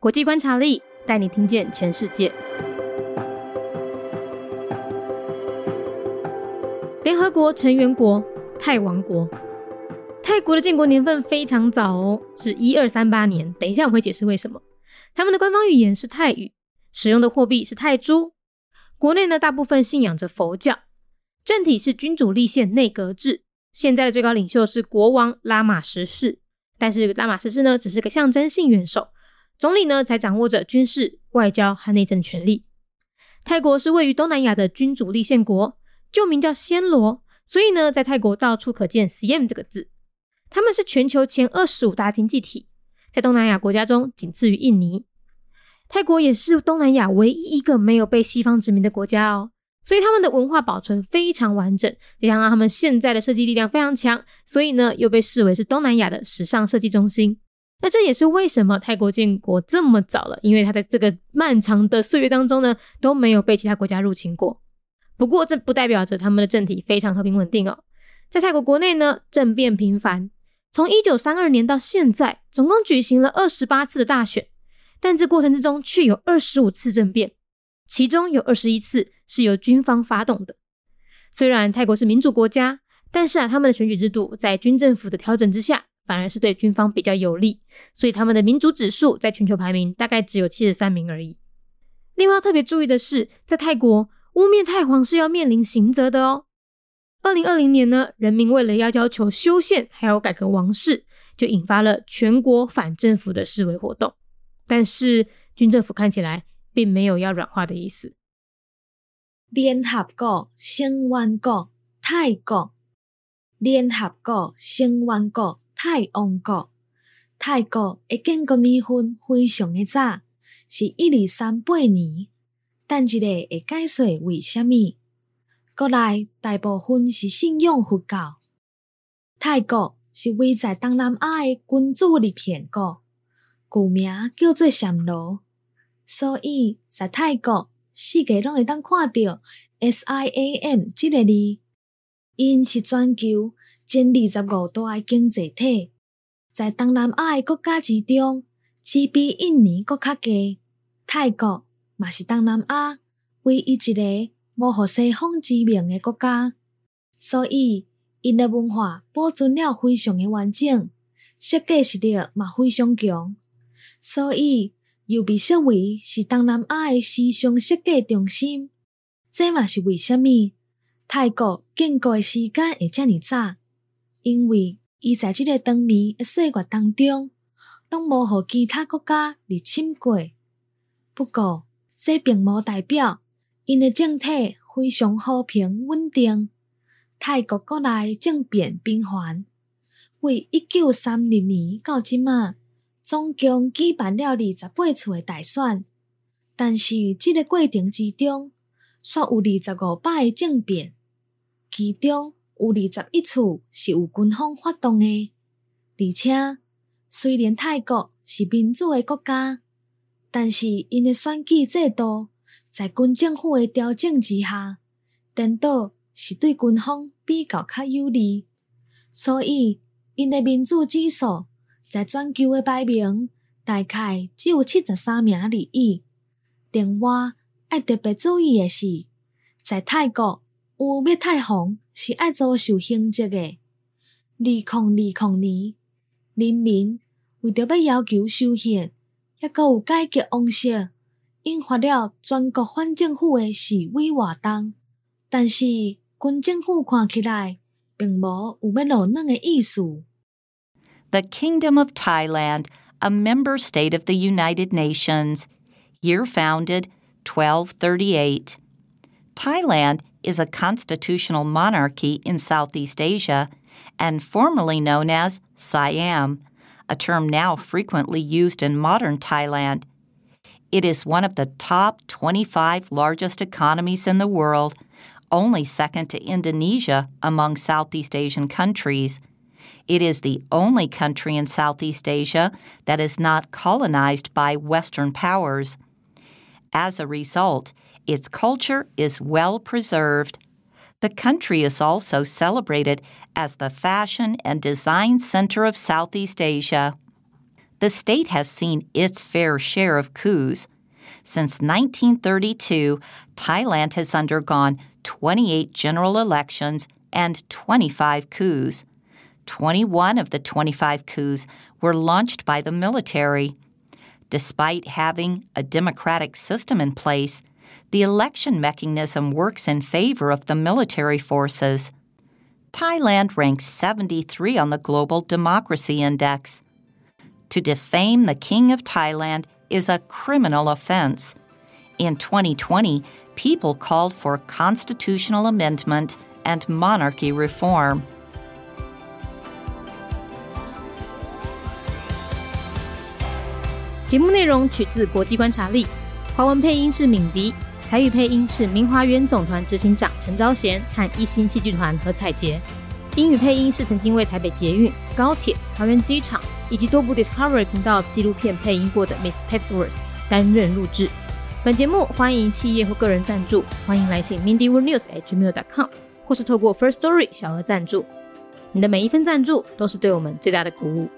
国际观察力带你听见全世界。联合国成员国泰王国，泰国的建国年份非常早哦，是一二三八年。等一下我会解释为什么。他们的官方语言是泰语，使用的货币是泰铢。国内呢，大部分信仰着佛教，政体是君主立宪内阁制。现在的最高领袖是国王拉玛十世，但是拉玛十世呢，只是个象征性元首，总理呢才掌握着军事、外交和内政权力。泰国是位于东南亚的君主立宪国，旧名叫暹罗，所以呢，在泰国到处可见 “CM” 这个字。他们是全球前二十五大经济体，在东南亚国家中仅次于印尼。泰国也是东南亚唯一一个没有被西方殖民的国家哦。所以他们的文化保存非常完整，加上他们现在的设计力量非常强，所以呢又被视为是东南亚的时尚设计中心。那这也是为什么泰国建国这么早了，因为它在这个漫长的岁月当中呢都没有被其他国家入侵过。不过这不代表着他们的政体非常和平稳定哦。在泰国国内呢政变频繁，从一九三二年到现在，总共举行了二十八次的大选，但这过程之中却有二十五次政变。其中有二十一次是由军方发动的。虽然泰国是民主国家，但是啊，他们的选举制度在军政府的调整之下，反而是对军方比较有利，所以他们的民主指数在全球排名大概只有七十三名而已。另外要特别注意的是，在泰国污蔑太皇是要面临刑责的哦。二零二零年呢，人民为了要要求修宪还有改革王室，就引发了全国反政府的示威活动，但是军政府看起来。并没有要软化的意思。联合国成员国泰国，联合国成员国泰王国，泰国的建国年份非常的早，是一二三八年。但一个会解释为虾米？国内大部分是信仰佛教。泰国是位在东南亚的君主立宪国，古名叫做暹罗。所以在泰国，世界拢会当看到 SIAM 这个字。因是全球前二十五大经济体，在东南亚的国家之中，只比印尼国较低。泰国嘛是东南亚唯一一个无互西方殖民的国家，所以因的文化保存了非常的完整，设计实力嘛非常强，所以。又被视为是东南亚的时尚设计中心，这嘛是为虾米？泰国建国的时间会遮尔早，因为伊在即个长眠的岁月当中，拢无互其他国家入侵过。不过，这并无代表因诶政体非常和平稳定。泰国国内政变频繁，为一九三零年到即嘛。总共举办了二十八次诶大选，但是即个过程之中，煞有二十五摆诶政变，其中有二十一次是有军方发动的。而且，虽然泰国是民主的国家，但是因的选举制度在军政府的调整之下，颠倒是对军方比较较有利，所以因的民主指数。在全球的排名大概只有七十三名而已。另外，要特别注意的是，在泰国有灭太皇是爱遭受刑责的。二零二零年，人民为着要要求修宪，也阁有改革王室，引发了全国反政府的示威活动。但是，军政府看起来并无有要落软的意思。the Kingdom of Thailand, a member state of the United Nations, year founded 1238. Thailand is a constitutional monarchy in Southeast Asia and formerly known as Siam, a term now frequently used in modern Thailand. It is one of the top 25 largest economies in the world, only second to Indonesia among Southeast Asian countries. It is the only country in Southeast Asia that is not colonized by Western powers. As a result, its culture is well preserved. The country is also celebrated as the fashion and design center of Southeast Asia. the state has seen its fair share of coups. Since 1932, Thailand has undergone 28 general elections and 25 coups. 21 of the 25 coups were launched by the military. Despite having a democratic system in place, the election mechanism works in favor of the military forces. Thailand ranks 73 on the Global Democracy Index. To defame the King of Thailand is a criminal offense. In 2020, people called for constitutional amendment and monarchy reform. 节目内容取自《国际观察力》，华文配音是敏迪，台语配音是明华园总团执行长陈昭贤和一星戏剧团何彩杰，英语配音是曾经为台北捷运、高铁、桃园机场以及多部 Discovery 频道纪录片配音过的 Miss Pepsworth 担任录制。本节目欢迎企业或个人赞助，欢迎来信 mindyworldnews@gmail.com，或是透过 First Story 小额赞助。你的每一份赞助都是对我们最大的鼓舞。